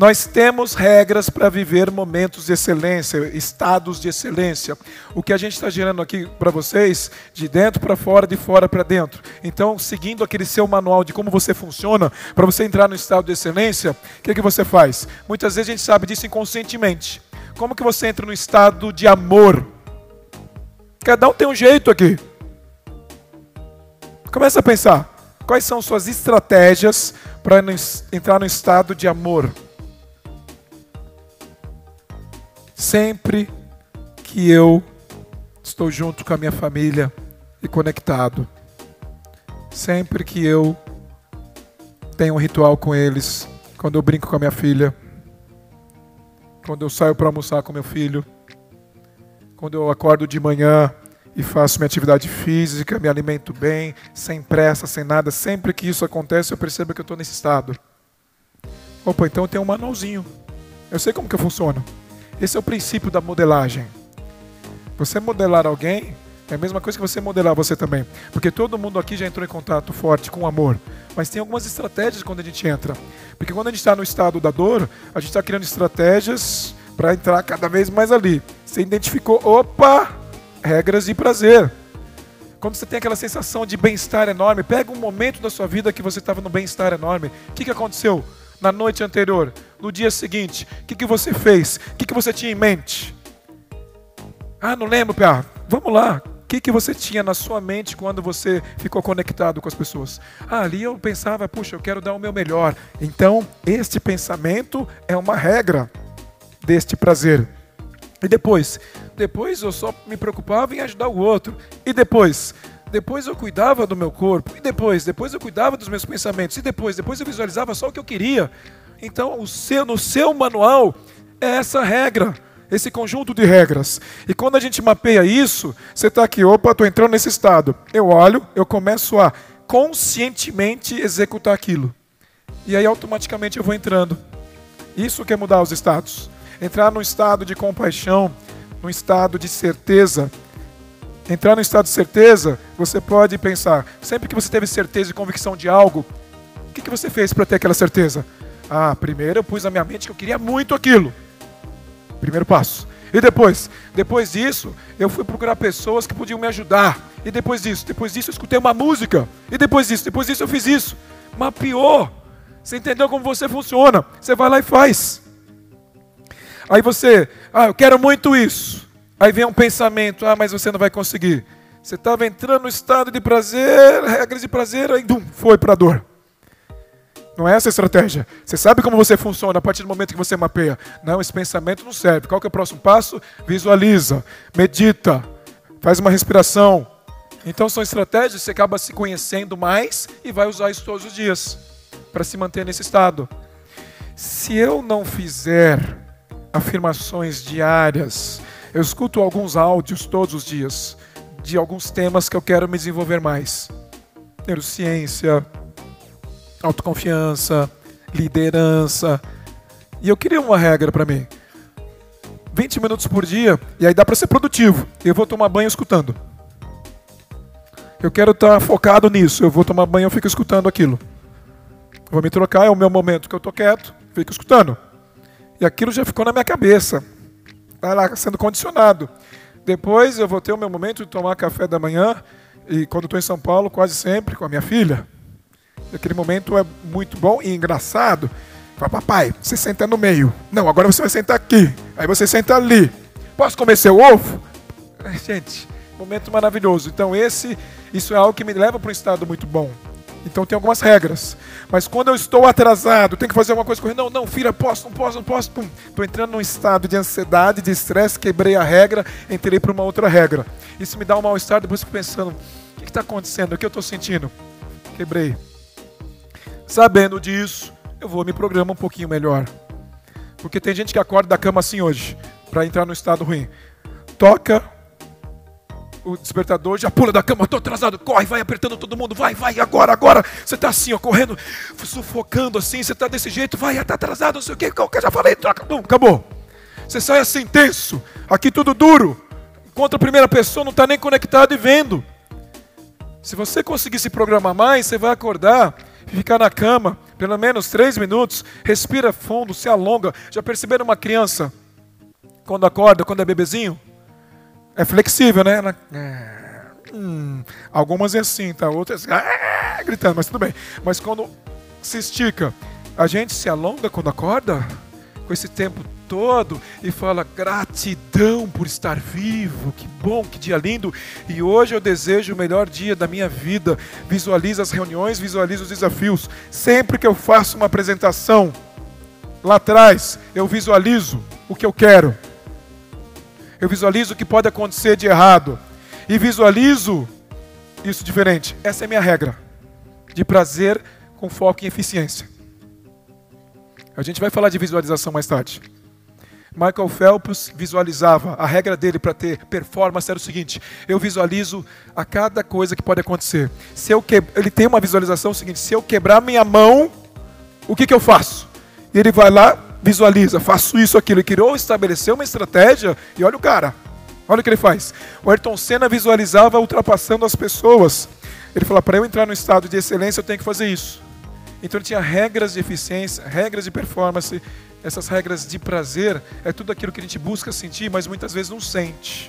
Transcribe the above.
Nós temos regras para viver momentos de excelência, estados de excelência. O que a gente está gerando aqui para vocês, de dentro para fora, de fora para dentro. Então, seguindo aquele seu manual de como você funciona, para você entrar no estado de excelência, o que, que você faz? Muitas vezes a gente sabe disso inconscientemente. Como que você entra no estado de amor? Cada um tem um jeito aqui. Começa a pensar. Quais são suas estratégias para entrar no estado de amor? Sempre que eu estou junto com a minha família e conectado, sempre que eu tenho um ritual com eles, quando eu brinco com a minha filha, quando eu saio para almoçar com meu filho, quando eu acordo de manhã e faço minha atividade física, me alimento bem, sem pressa, sem nada, sempre que isso acontece eu percebo que eu estou nesse estado. Opa, então eu tenho um manualzinho. Eu sei como que funciona. Esse é o princípio da modelagem. Você modelar alguém é a mesma coisa que você modelar você também. Porque todo mundo aqui já entrou em contato forte com o amor. Mas tem algumas estratégias quando a gente entra. Porque quando a gente está no estado da dor, a gente está criando estratégias para entrar cada vez mais ali. Você identificou, opa, regras de prazer. Quando você tem aquela sensação de bem-estar enorme, pega um momento da sua vida que você estava no bem-estar enorme. O que, que aconteceu? na noite anterior, no dia seguinte? O que, que você fez? O que, que você tinha em mente? Ah, não lembro, Pia. Vamos lá. O que, que você tinha na sua mente quando você ficou conectado com as pessoas? Ah, ali eu pensava, puxa, eu quero dar o meu melhor. Então, este pensamento é uma regra deste prazer. E depois? Depois eu só me preocupava em ajudar o outro. E depois? Depois eu cuidava do meu corpo. E depois? Depois eu cuidava dos meus pensamentos. E depois? Depois eu visualizava só o que eu queria. Então, o seu, no seu manual é essa regra, esse conjunto de regras. E quando a gente mapeia isso, você está aqui, opa, estou entrando nesse estado. Eu olho, eu começo a conscientemente executar aquilo. E aí automaticamente eu vou entrando. Isso quer mudar os estados. Entrar num estado de compaixão, num estado de certeza, entrar no estado de certeza, você pode pensar, sempre que você teve certeza e convicção de algo, o que, que você fez para ter aquela certeza? Ah, primeiro eu pus na minha mente que eu queria muito aquilo. Primeiro passo. E depois? Depois disso, eu fui procurar pessoas que podiam me ajudar. E depois disso? Depois disso eu escutei uma música. E depois disso? Depois disso eu fiz isso. Mapeou. Você entendeu como você funciona. Você vai lá e faz. Aí você, ah, eu quero muito isso. Aí vem um pensamento: ah, mas você não vai conseguir. Você estava entrando no estado de prazer, regras de prazer, aí dum, foi para a dor. Não é essa a estratégia. Você sabe como você funciona a partir do momento que você mapeia. Não, esse pensamento não serve. Qual que é o próximo passo? Visualiza, medita, faz uma respiração. Então são estratégias, você acaba se conhecendo mais e vai usar isso todos os dias para se manter nesse estado. Se eu não fizer afirmações diárias, eu escuto alguns áudios todos os dias de alguns temas que eu quero me desenvolver mais. Neurociência, autoconfiança, liderança. E eu queria uma regra para mim. 20 minutos por dia, e aí dá para ser produtivo. Eu vou tomar banho escutando. Eu quero estar tá focado nisso. Eu vou tomar banho, eu fico escutando aquilo. Vou me trocar, é o meu momento que eu tô quieto, fico escutando. E aquilo já ficou na minha cabeça está lá sendo condicionado. Depois eu vou ter o meu momento de tomar café da manhã, e quando estou em São Paulo, quase sempre com a minha filha. Aquele momento é muito bom e engraçado. Fala, papai, você senta no meio. Não, agora você vai sentar aqui. Aí você senta ali. Posso comer seu ovo? Gente, momento maravilhoso. Então esse, isso é algo que me leva para um estado muito bom. Então tem algumas regras. Mas quando eu estou atrasado, tenho que fazer alguma coisa correndo. Não, não, filha, posso, não posso, não posso. Estou entrando num estado de ansiedade, de estresse, quebrei a regra, entrei para uma outra regra. Isso me dá um mal-estar, depois fico pensando, o que está acontecendo? O que eu estou sentindo? Quebrei. Sabendo disso, eu vou me programar um pouquinho melhor. Porque tem gente que acorda da cama assim hoje, para entrar no estado ruim. Toca o despertador, já pula da cama, estou atrasado, corre, vai apertando todo mundo, vai, vai, agora, agora. Você está assim, ó, correndo, sufocando assim, você está desse jeito, vai, está atrasado, não sei o que, eu já falei, troca, bum, acabou. Você sai assim, tenso, aqui tudo duro, contra a primeira pessoa, não está nem conectado e vendo. Se você conseguir se programar mais, você vai acordar, ficar na cama, Pelo menos três minutos, respira fundo, se alonga. Já perceberam uma criança quando acorda, quando é bebezinho? É flexível, né? Ela... É, hum, algumas é assim, tá? Outras é, gritando, mas tudo bem. Mas quando se estica, a gente se alonga quando acorda? Com esse tempo todo e fala gratidão por estar vivo, que bom, que dia lindo. E hoje eu desejo o melhor dia da minha vida. Visualiza as reuniões, visualiza os desafios. Sempre que eu faço uma apresentação lá atrás, eu visualizo o que eu quero. Eu visualizo o que pode acontecer de errado e visualizo isso diferente. Essa é a minha regra de prazer com foco em eficiência. A gente vai falar de visualização mais tarde. Michael Phelps visualizava, a regra dele para ter performance era o seguinte: eu visualizo a cada coisa que pode acontecer. Se eu que... Ele tem uma visualização seguinte: se eu quebrar minha mão, o que, que eu faço? E ele vai lá, visualiza, faço isso, aquilo. Ele criou, estabeleceu uma estratégia e olha o cara. Olha o que ele faz. O Ayrton Senna visualizava ultrapassando as pessoas. Ele fala: para eu entrar no estado de excelência, eu tenho que fazer isso. Então ele tinha regras de eficiência, regras de performance, essas regras de prazer, é tudo aquilo que a gente busca sentir, mas muitas vezes não sente.